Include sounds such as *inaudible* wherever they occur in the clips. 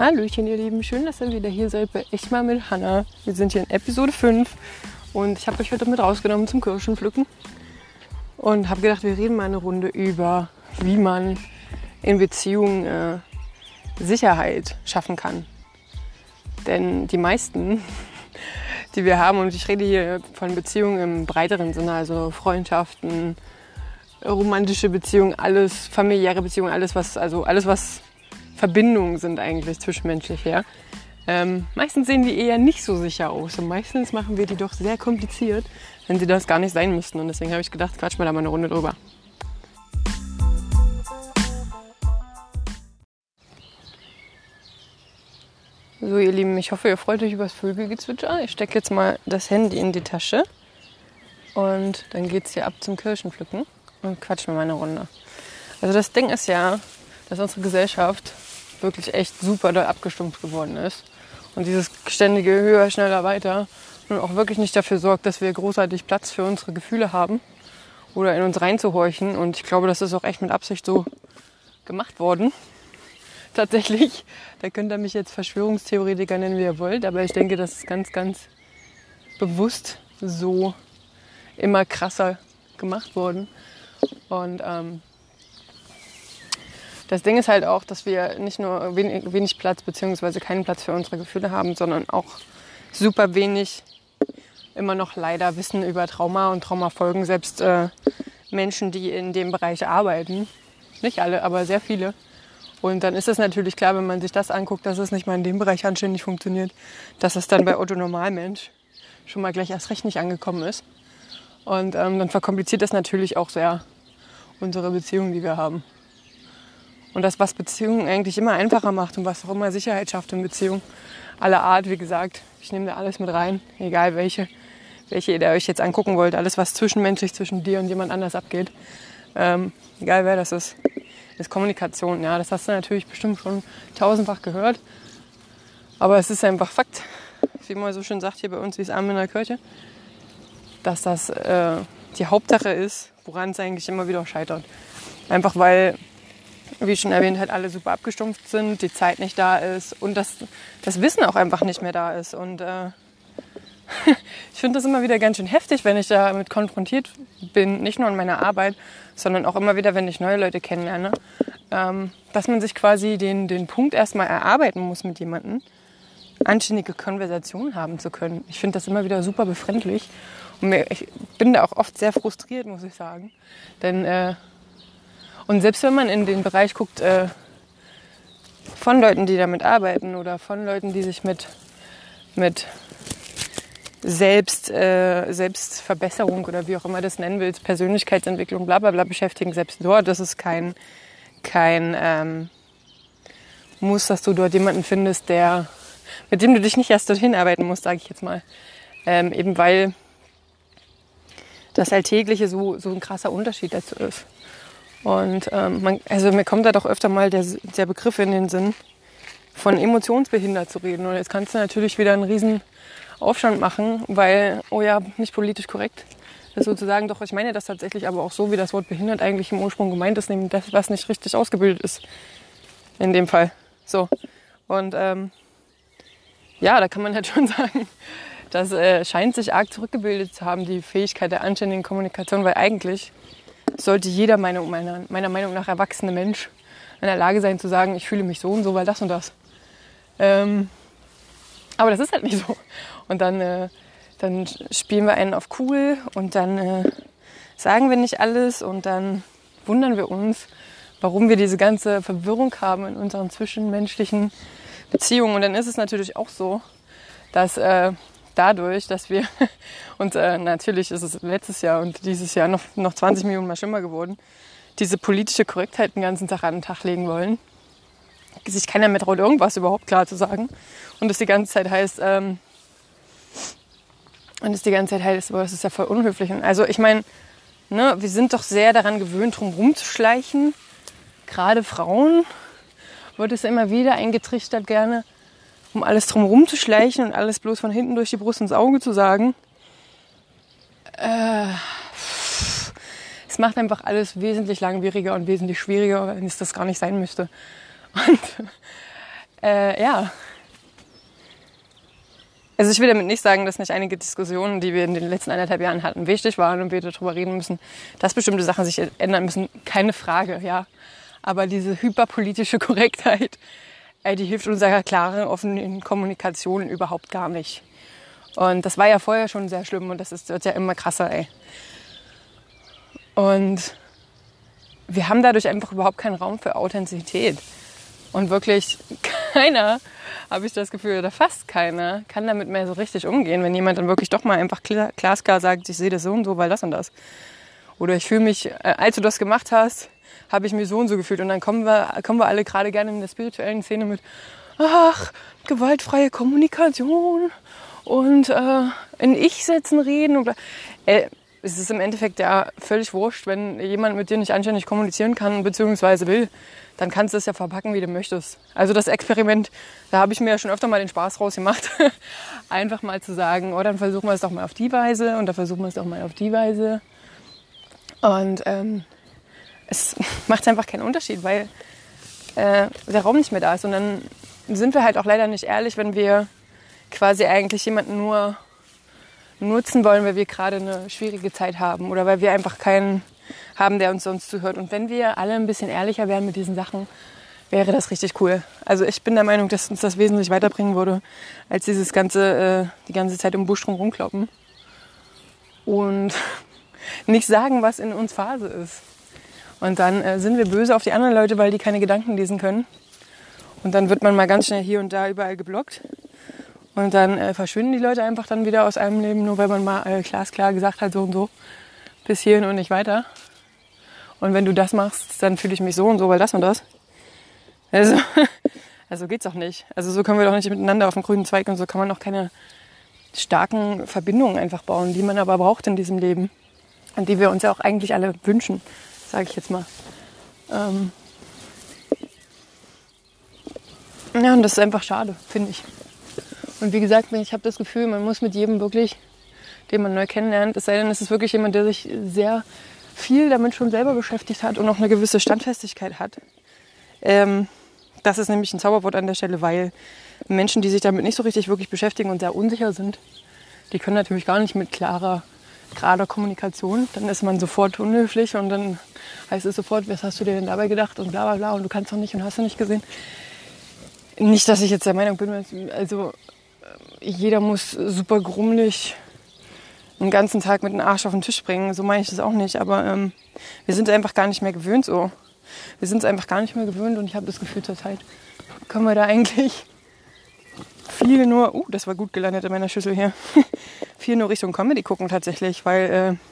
Hallöchen, ihr Lieben. Schön, dass ihr wieder hier seid bei Ich mal mit Hanna. Wir sind hier in Episode 5 und ich habe euch heute mit rausgenommen zum Kirschenpflücken und habe gedacht, wir reden mal eine Runde über, wie man in Beziehungen äh, Sicherheit schaffen kann. Denn die meisten, *laughs* die wir haben, und ich rede hier von Beziehungen im breiteren Sinne, also Freundschaften, romantische Beziehungen, alles, familiäre Beziehungen, alles was, also alles was Verbindungen sind eigentlich zwischenmenschlich her. Ähm, meistens sehen die eher nicht so sicher aus und meistens machen wir die doch sehr kompliziert, wenn sie das gar nicht sein müssten. Und deswegen habe ich gedacht, quatsch mal da mal eine Runde drüber. So, ihr Lieben, ich hoffe, ihr freut euch über das Vögelgezwitscher. Ich stecke jetzt mal das Handy in die Tasche und dann geht es hier ab zum Kirschenpflücken und quatschen mal eine Runde. Also das Ding ist ja, dass unsere Gesellschaft wirklich echt super doll abgestumpft geworden ist. Und dieses ständige höher, schneller, weiter nun auch wirklich nicht dafür sorgt, dass wir großartig Platz für unsere Gefühle haben oder in uns reinzuhorchen. Und ich glaube, das ist auch echt mit Absicht so gemacht worden. *laughs* Tatsächlich, da könnt ihr mich jetzt Verschwörungstheoretiker nennen, wie ihr wollt, aber ich denke, das ist ganz, ganz bewusst so immer krasser gemacht worden. Und ähm, das Ding ist halt auch, dass wir nicht nur wenig, wenig Platz bzw. keinen Platz für unsere Gefühle haben, sondern auch super wenig immer noch leider Wissen über Trauma und Traumafolgen. Selbst äh, Menschen, die in dem Bereich arbeiten, nicht alle, aber sehr viele. Und dann ist es natürlich klar, wenn man sich das anguckt, dass es nicht mal in dem Bereich anständig funktioniert, dass es dann bei Otto Normalmensch schon mal gleich erst recht nicht angekommen ist. Und ähm, dann verkompliziert das natürlich auch sehr unsere Beziehungen, die wir haben. Und das, was Beziehungen eigentlich immer einfacher macht und was auch immer Sicherheit schafft in Beziehungen, aller Art, wie gesagt, ich nehme da alles mit rein, egal welche, welche ihr euch jetzt angucken wollt, alles, was zwischenmenschlich zwischen dir und jemand anders abgeht, ähm, egal wer das ist, ist Kommunikation. Ja, das hast du natürlich bestimmt schon tausendfach gehört, aber es ist einfach Fakt, wie man so schön sagt hier bei uns, wie es Arm in der Kirche, dass das äh, die Hauptsache ist, woran es eigentlich immer wieder scheitert. Einfach weil wie schon erwähnt, halt alle super abgestumpft sind, die Zeit nicht da ist und das, das Wissen auch einfach nicht mehr da ist. Und äh, *laughs* ich finde das immer wieder ganz schön heftig, wenn ich damit konfrontiert bin, nicht nur in meiner Arbeit, sondern auch immer wieder, wenn ich neue Leute kennenlerne, ähm, dass man sich quasi den, den Punkt erstmal erarbeiten muss mit jemandem, anständige Konversationen haben zu können. Ich finde das immer wieder super befremdlich und mir, ich bin da auch oft sehr frustriert, muss ich sagen. Denn äh, und selbst wenn man in den Bereich guckt äh, von Leuten, die damit arbeiten oder von Leuten, die sich mit, mit Selbst, äh, Selbstverbesserung oder wie auch immer das nennen willst, Persönlichkeitsentwicklung, bla bla bla beschäftigen, selbst dort, das ist kein, kein ähm, Muss, dass du dort jemanden findest, der, mit dem du dich nicht erst dorthin arbeiten musst, sage ich jetzt mal. Ähm, eben weil das Alltägliche so, so ein krasser Unterschied dazu ist. Und ähm, man, also mir kommt da doch öfter mal der, der Begriff in den Sinn, von emotionsbehindert zu reden. Und jetzt kannst du natürlich wieder einen riesen Aufstand machen, weil, oh ja, nicht politisch korrekt, das sozusagen, doch ich meine das tatsächlich aber auch so, wie das Wort behindert eigentlich im Ursprung gemeint ist, nämlich das, was nicht richtig ausgebildet ist. In dem Fall. So. Und ähm, ja, da kann man halt *laughs* schon sagen, das äh, scheint sich arg zurückgebildet zu haben, die Fähigkeit der anständigen Kommunikation, weil eigentlich sollte jeder meiner, meiner, Meinung nach erwachsene Mensch in der Lage sein zu sagen, ich fühle mich so und so, weil das und das. Ähm, aber das ist halt nicht so. Und dann, äh, dann spielen wir einen auf cool und dann äh, sagen wir nicht alles und dann wundern wir uns, warum wir diese ganze Verwirrung haben in unseren zwischenmenschlichen Beziehungen. Und dann ist es natürlich auch so, dass äh, dadurch, dass wir *laughs* und äh, natürlich ist es letztes Jahr und dieses Jahr noch, noch 20 Millionen mal schlimmer geworden, diese politische Korrektheit den ganzen Tag an den Tag legen wollen. Sich keiner mehr traut, irgendwas überhaupt klar zu sagen. Und es die ganze Zeit heißt, ähm, und es die ganze Zeit heißt, boah, das ist ja voll unhöflich. Also ich meine, ne, wir sind doch sehr daran gewöhnt, drum rumzuschleichen. Gerade Frauen wird es immer wieder eingetrichtert gerne um alles drum zu schleichen und alles bloß von hinten durch die Brust ins Auge zu sagen. Äh, es macht einfach alles wesentlich langwieriger und wesentlich schwieriger, wenn es das gar nicht sein müsste. Und Äh, ja. Also ich will damit nicht sagen, dass nicht einige Diskussionen, die wir in den letzten anderthalb Jahren hatten, wichtig waren und wir darüber reden müssen, dass bestimmte Sachen sich ändern müssen. Keine Frage, ja. Aber diese hyperpolitische *laughs* Korrektheit, die hilft unserer klaren, offenen Kommunikation überhaupt gar nicht. Und das war ja vorher schon sehr schlimm und das ist, wird ja immer krasser, ey. Und wir haben dadurch einfach überhaupt keinen Raum für Authentizität. Und wirklich *laughs* keiner, habe ich das Gefühl, oder fast keiner, kann damit mehr so richtig umgehen, wenn jemand dann wirklich doch mal einfach glasklar sagt, ich sehe das so und so, weil das und das. Oder ich fühle mich, äh, als du das gemacht hast, habe ich mich so und so gefühlt. Und dann kommen wir, kommen wir alle gerade gerne in der spirituellen Szene mit, ach, gewaltfreie Kommunikation und äh, in Ich-Sätzen reden. Und, äh, es ist im Endeffekt ja völlig wurscht, wenn jemand mit dir nicht anständig kommunizieren kann bzw. will, dann kannst du es ja verpacken, wie du möchtest. Also das Experiment, da habe ich mir ja schon öfter mal den Spaß rausgemacht, *laughs* einfach mal zu sagen, oh, dann versuchen wir es doch mal auf die Weise und dann versuchen wir es doch mal auf die Weise. Und ähm, es *laughs* macht einfach keinen Unterschied, weil äh, der Raum nicht mehr da ist. Und dann sind wir halt auch leider nicht ehrlich, wenn wir quasi eigentlich jemanden nur nutzen wollen, weil wir gerade eine schwierige Zeit haben oder weil wir einfach keinen haben, der uns sonst zuhört. Und wenn wir alle ein bisschen ehrlicher wären mit diesen Sachen, wäre das richtig cool. Also ich bin der Meinung, dass uns das wesentlich weiterbringen würde, als dieses ganze, äh, die ganze Zeit im Busch rumkloppen. Und nicht sagen, was in uns Phase ist. Und dann äh, sind wir böse auf die anderen Leute, weil die keine Gedanken lesen können. Und dann wird man mal ganz schnell hier und da überall geblockt. Und dann äh, verschwinden die Leute einfach dann wieder aus einem Leben, nur weil man mal äh, glasklar gesagt hat, so und so, bis hierhin und nicht weiter. Und wenn du das machst, dann fühle ich mich so und so, weil das und das. Also, *laughs* also geht's doch nicht. Also so können wir doch nicht miteinander auf dem grünen Zweig und so kann man auch keine starken Verbindungen einfach bauen, die man aber braucht in diesem Leben. Und die wir uns ja auch eigentlich alle wünschen, sage ich jetzt mal. Ähm ja, und das ist einfach schade, finde ich. Und wie gesagt, ich habe das Gefühl, man muss mit jedem wirklich, den man neu kennenlernt, es sei denn, es ist wirklich jemand, der sich sehr viel damit schon selber beschäftigt hat und auch eine gewisse Standfestigkeit hat. Ähm, das ist nämlich ein Zauberwort an der Stelle, weil Menschen, die sich damit nicht so richtig wirklich beschäftigen und sehr unsicher sind, die können natürlich gar nicht mit klarer, gerader Kommunikation. Dann ist man sofort unhöflich und dann heißt es sofort, was hast du dir denn dabei gedacht und bla bla bla und du kannst doch nicht und hast du nicht gesehen. Nicht, dass ich jetzt der Meinung bin, also jeder muss super grummelig den ganzen Tag mit dem Arsch auf den Tisch bringen. So meine ich das auch nicht. Aber ähm, wir sind einfach gar nicht mehr gewöhnt so. Wir sind es einfach gar nicht mehr gewöhnt und ich habe das Gefühl zur Zeit, können wir da eigentlich viel nur, uh, das war gut gelandet in meiner Schüssel hier, *laughs* viel nur Richtung Comedy gucken tatsächlich, weil äh,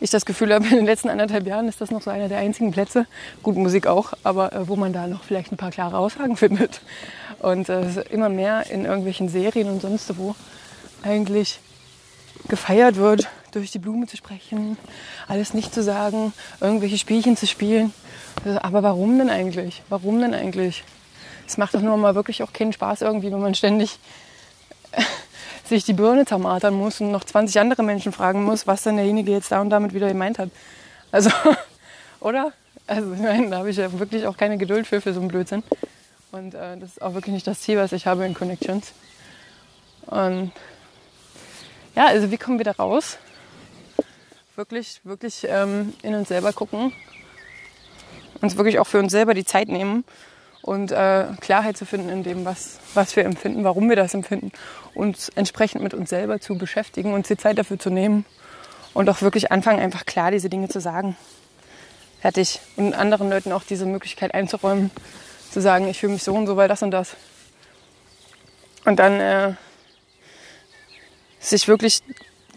ich das Gefühl habe, in den letzten anderthalb Jahren ist das noch so einer der einzigen Plätze, gut Musik auch, aber äh, wo man da noch vielleicht ein paar klare Aussagen *laughs* findet. Und äh, immer mehr in irgendwelchen Serien und sonst wo eigentlich gefeiert wird, durch die Blume zu sprechen, alles nicht zu sagen, irgendwelche Spielchen zu spielen. Aber warum denn eigentlich? Warum denn eigentlich? Es macht doch nur mal wirklich auch keinen Spaß irgendwie, wenn man ständig *laughs* sich die Birne zermartern muss und noch 20 andere Menschen fragen muss, was denn derjenige jetzt da und damit wieder gemeint hat. Also, *laughs* oder? Also, ich meine, da habe ich ja wirklich auch keine Geduld für, für so einen Blödsinn. Und äh, das ist auch wirklich nicht das Ziel, was ich habe in Connections. Und ja, also wie kommen wir da raus? Wirklich, wirklich ähm, in uns selber gucken. Uns wirklich auch für uns selber die Zeit nehmen und äh, Klarheit zu finden in dem, was, was wir empfinden, warum wir das empfinden. Uns entsprechend mit uns selber zu beschäftigen, uns die Zeit dafür zu nehmen und auch wirklich anfangen, einfach klar diese Dinge zu sagen. Fertig. Und anderen Leuten auch diese Möglichkeit einzuräumen, zu sagen, ich fühle mich so und so, weil das und das. Und dann äh, sich wirklich,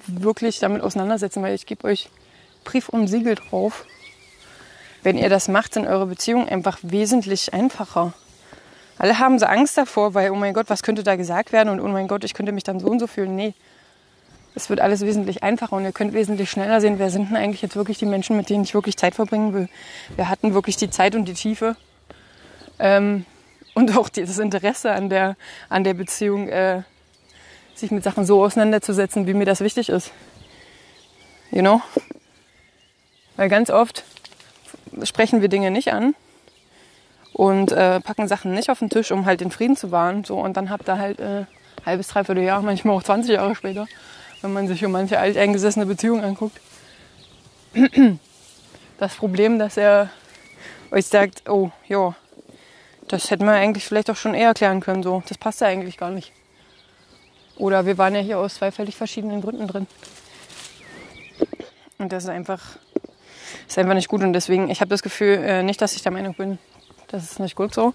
wirklich damit auseinandersetzen, weil ich gebe euch Brief und Siegel drauf. Wenn ihr das macht, sind eure Beziehungen einfach wesentlich einfacher. Alle haben so Angst davor, weil, oh mein Gott, was könnte da gesagt werden und oh mein Gott, ich könnte mich dann so und so fühlen. Nee, es wird alles wesentlich einfacher und ihr könnt wesentlich schneller sehen, wer sind denn eigentlich jetzt wirklich die Menschen, mit denen ich wirklich Zeit verbringen will. Wir hatten wirklich die Zeit und die Tiefe ähm, und auch das Interesse an der, an der Beziehung, äh, sich mit Sachen so auseinanderzusetzen, wie mir das wichtig ist. You know? Weil ganz oft sprechen wir Dinge nicht an und äh, packen Sachen nicht auf den Tisch, um halt den Frieden zu wahren. So, und dann habt ihr halt äh, halbes, dreiviertel Jahr, manchmal auch 20 Jahre später, wenn man sich so manche alteingesessene Beziehung anguckt, das Problem, dass er euch sagt, oh, ja, das hätten wir eigentlich vielleicht auch schon eher klären können. So, das passt ja eigentlich gar nicht. Oder wir waren ja hier aus zwei völlig verschiedenen Gründen drin. Und das ist einfach, ist einfach nicht gut. Und deswegen, ich habe das Gefühl, äh, nicht, dass ich der Meinung bin, das ist nicht gut so.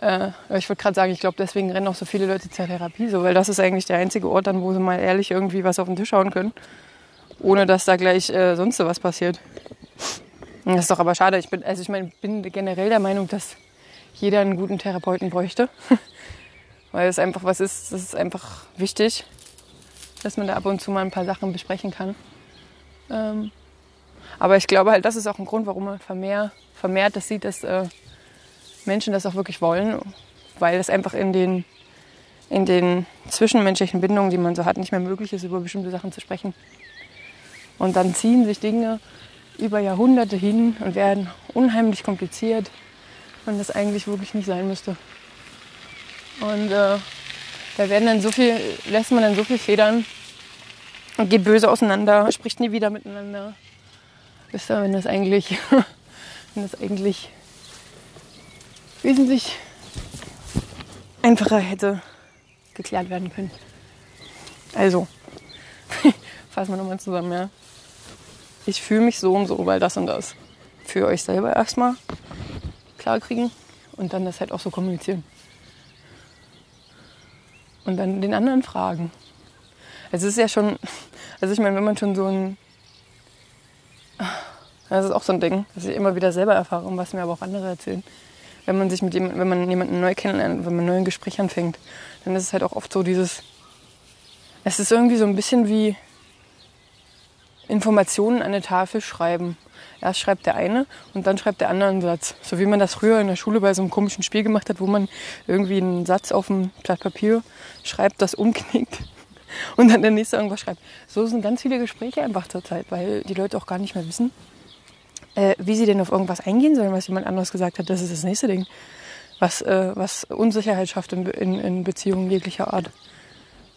Äh, ich würde gerade sagen, ich glaube, deswegen rennen auch so viele Leute zur Therapie, so, weil das ist eigentlich der einzige Ort, dann, wo sie mal ehrlich irgendwie was auf den Tisch hauen können, ohne dass da gleich äh, sonst was passiert. Das ist doch aber schade. Ich bin, also ich mein, bin generell der Meinung, dass jeder einen guten Therapeuten bräuchte. *laughs* Weil es einfach was ist, das ist einfach wichtig, dass man da ab und zu mal ein paar Sachen besprechen kann. Ähm, aber ich glaube halt, das ist auch ein Grund, warum man vermehrt, vermehrt das sieht, dass äh, Menschen das auch wirklich wollen, weil es einfach in den, in den zwischenmenschlichen Bindungen, die man so hat, nicht mehr möglich ist, über bestimmte Sachen zu sprechen. Und dann ziehen sich Dinge über Jahrhunderte hin und werden unheimlich kompliziert und das eigentlich wirklich nicht sein müsste. Und äh, da werden dann so viel, lässt man dann so viel federn und geht böse auseinander, spricht nie wieder miteinander. Ihr, wenn das eigentlich, *laughs* wenn das eigentlich wesentlich einfacher hätte geklärt werden können. Also, *laughs* fassen wir nochmal zusammen, ja. Ich fühle mich so und so, weil das und das. Für euch selber erstmal klar kriegen und dann das halt auch so kommunizieren. Und dann den anderen fragen. Also es ist ja schon, also ich meine, wenn man schon so ein, das ist auch so ein Ding, dass ich immer wieder selber erfahre und was mir aber auch andere erzählen. Wenn man sich mit jemandem, wenn man jemanden neu kennenlernt, wenn man ein neues Gespräch anfängt, dann ist es halt auch oft so dieses, es ist irgendwie so ein bisschen wie Informationen an eine Tafel schreiben. Erst schreibt der eine und dann schreibt der andere einen Satz. So wie man das früher in der Schule bei so einem komischen Spiel gemacht hat, wo man irgendwie einen Satz auf ein Blatt Papier schreibt, das umknickt *laughs* und dann der nächste irgendwas schreibt. So sind ganz viele Gespräche einfach zur Zeit, weil die Leute auch gar nicht mehr wissen, äh, wie sie denn auf irgendwas eingehen sollen, was jemand anderes gesagt hat. Das ist das nächste Ding, was, äh, was Unsicherheit schafft in, in, in Beziehungen jeglicher Art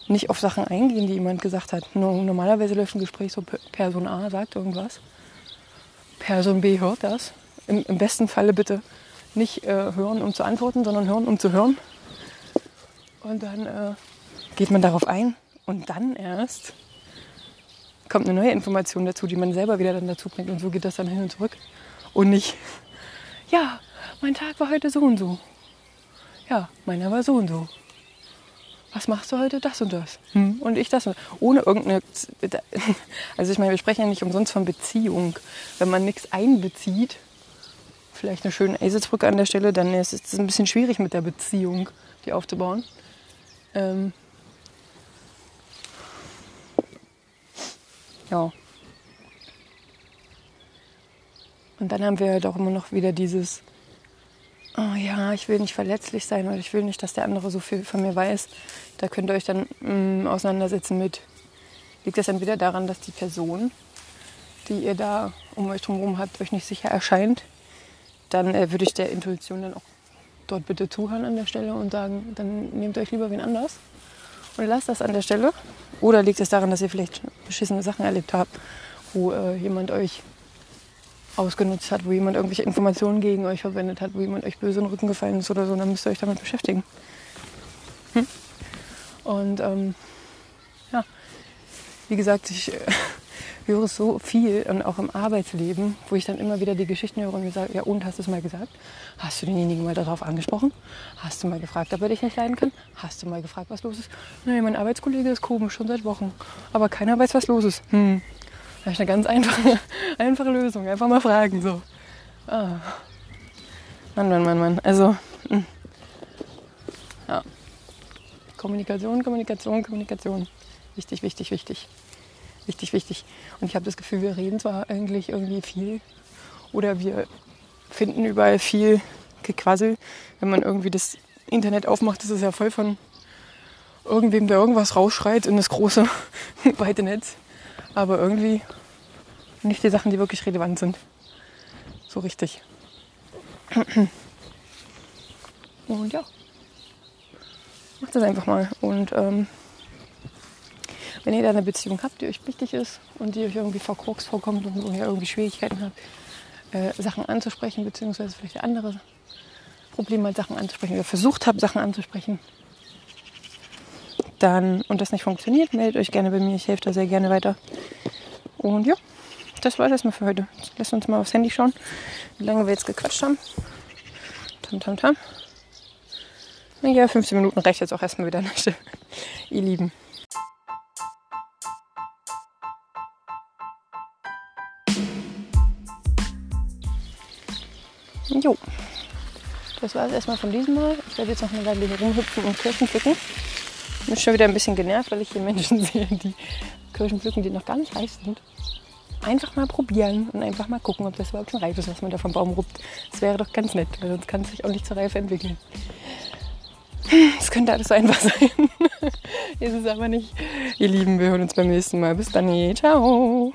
nicht auf Sachen eingehen, die jemand gesagt hat. Normalerweise läuft ein Gespräch so, Person A sagt irgendwas, Person B hört das. Im, im besten Falle bitte nicht äh, hören, um zu antworten, sondern hören, um zu hören. Und dann äh, geht man darauf ein und dann erst kommt eine neue Information dazu, die man selber wieder dann dazu bringt. Und so geht das dann hin und zurück. Und nicht, ja, mein Tag war heute so und so. Ja, meiner war so und so was machst du heute? Das und das. Hm. Und ich das. Und ohne irgendeine. *laughs* Also, ich meine, wir sprechen ja nicht umsonst von Beziehung. Wenn man nichts einbezieht, vielleicht eine schöne Eselsbrücke an der Stelle, dann ist es ein bisschen schwierig mit der Beziehung, die aufzubauen. Ähm ja. Und dann haben wir halt auch immer noch wieder dieses oh ja, ich will nicht verletzlich sein oder ich will nicht, dass der andere so viel von mir weiß. Da könnt ihr euch dann mh, mm, auseinandersetzen mit, liegt das entweder daran, dass die Person, die ihr da um euch drumherum habt, euch nicht sicher erscheint, dann äh, würde ich der Intuition dann auch dort bitte zuhören an der Stelle und sagen, dann nehmt euch lieber wen anders und lasst das an der Stelle. Oder liegt es daran, dass ihr vielleicht beschissene Sachen erlebt habt, wo äh, jemand euch ausgenutzt hat, wo jemand irgendwelche Informationen gegen euch verwendet hat, wo jemand euch böse in den Rücken gefallen ist oder so, dann müsst ihr euch damit beschäftigen. Hm? Und ähm, ja, wie gesagt, ich äh, höre so viel und auch im Arbeitsleben, wo ich dann immer wieder die Geschichten höre und mir sage, ja und, hast du es mal gesagt? Hast du denjenigen mal darauf angesprochen? Hast du mal gefragt, ob er dich nicht leiden kann? Hast du mal gefragt, was los ist? Nee, mein Arbeitskollege ist komisch, schon seit Wochen. Aber keiner weiß, was los ist. Hm. Da habe ich eine ganz einfache, *laughs* einfache Lösung. Einfach mal fragen. So. Ah. Mann, Mann, Mann, Mann. Also, mh. Hm. ja. Kommunikation, Kommunikation, Kommunikation. Wichtig, wichtig, wichtig. Wichtig, wichtig. Und ich habe das Gefühl, wir reden zwar eigentlich irgendwie viel oder wir finden überall viel Gequassel. Wenn man irgendwie das Internet aufmacht, ist es ja voll von irgendwem, der irgendwas rausschreit in das große, *laughs* weite Netz aber irgendwie nicht die Sachen, die wirklich relevant sind. So richtig. *clears throat* Und ja, macht das einfach mal. Und ähm, wenn ihr da eine Beziehung habt, die euch wichtig ist und die euch irgendwie verkorkst vorkommt und ihr irgendwie Schwierigkeiten habt, äh, Sachen anzusprechen, beziehungsweise vielleicht andere Probleme mit Sachen anzusprechen oder versucht habt, Sachen anzusprechen, dann und das nicht funktioniert, meldet euch gerne bei mir. Ich helfe da sehr gerne weiter. Und ja, das war es erstmal für heute. Lasst uns mal aufs Handy schauen, wie lange wir jetzt gequatscht haben. Tam, tam, tam. Ja, 15 Minuten reicht jetzt auch erstmal wieder nicht. *laughs* Ihr Lieben. Jo, das war es erstmal von diesem Mal. Ich werde jetzt noch eine Weile hier rumhüpfen und Kirschen pflücken. Ich bin schon wieder ein bisschen genervt, weil ich hier Menschen *laughs* sehe, die Kirschen pflücken, die noch gar nicht reif sind. Einfach mal probieren und einfach mal gucken, ob das überhaupt schon reif ist, was man da vom Baum ruppt. Das wäre doch ganz nett, weil sonst kann es sich auch nicht zur Reife entwickeln. Es könnte alles so einfach *laughs* sein. ist es aber nicht. Ihr Lieben, wir hören uns beim nächsten Mal. Bis dann. Ciao.